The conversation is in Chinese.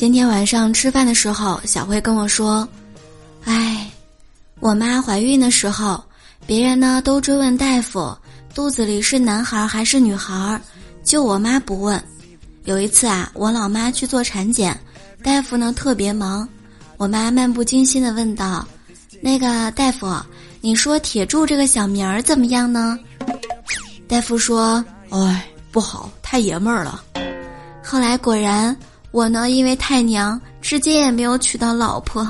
今天晚上吃饭的时候，小慧跟我说：“哎，我妈怀孕的时候，别人呢都追问大夫肚子里是男孩还是女孩，就我妈不问。有一次啊，我老妈去做产检，大夫呢特别忙，我妈漫不经心的问道：‘那个大夫，你说铁柱这个小名儿怎么样呢？’大夫说：‘哎，不好，太爷们儿了。’后来果然。”我呢，因为太娘，至今也没有娶到老婆。